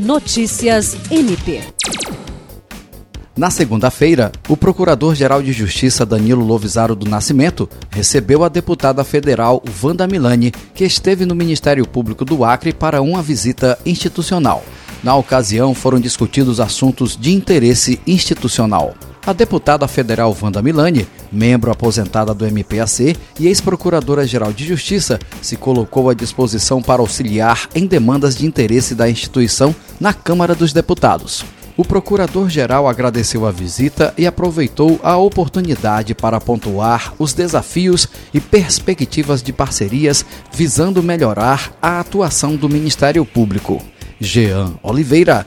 Notícias MP. Na segunda-feira, o Procurador-Geral de Justiça Danilo Lovisaro do Nascimento recebeu a deputada federal Wanda Milani, que esteve no Ministério Público do Acre para uma visita institucional. Na ocasião, foram discutidos assuntos de interesse institucional. A deputada federal Wanda Milani, membro aposentada do MPAC e ex-procuradora-geral de Justiça, se colocou à disposição para auxiliar em demandas de interesse da instituição na Câmara dos Deputados. O procurador-geral agradeceu a visita e aproveitou a oportunidade para pontuar os desafios e perspectivas de parcerias visando melhorar a atuação do Ministério Público. Jean Oliveira,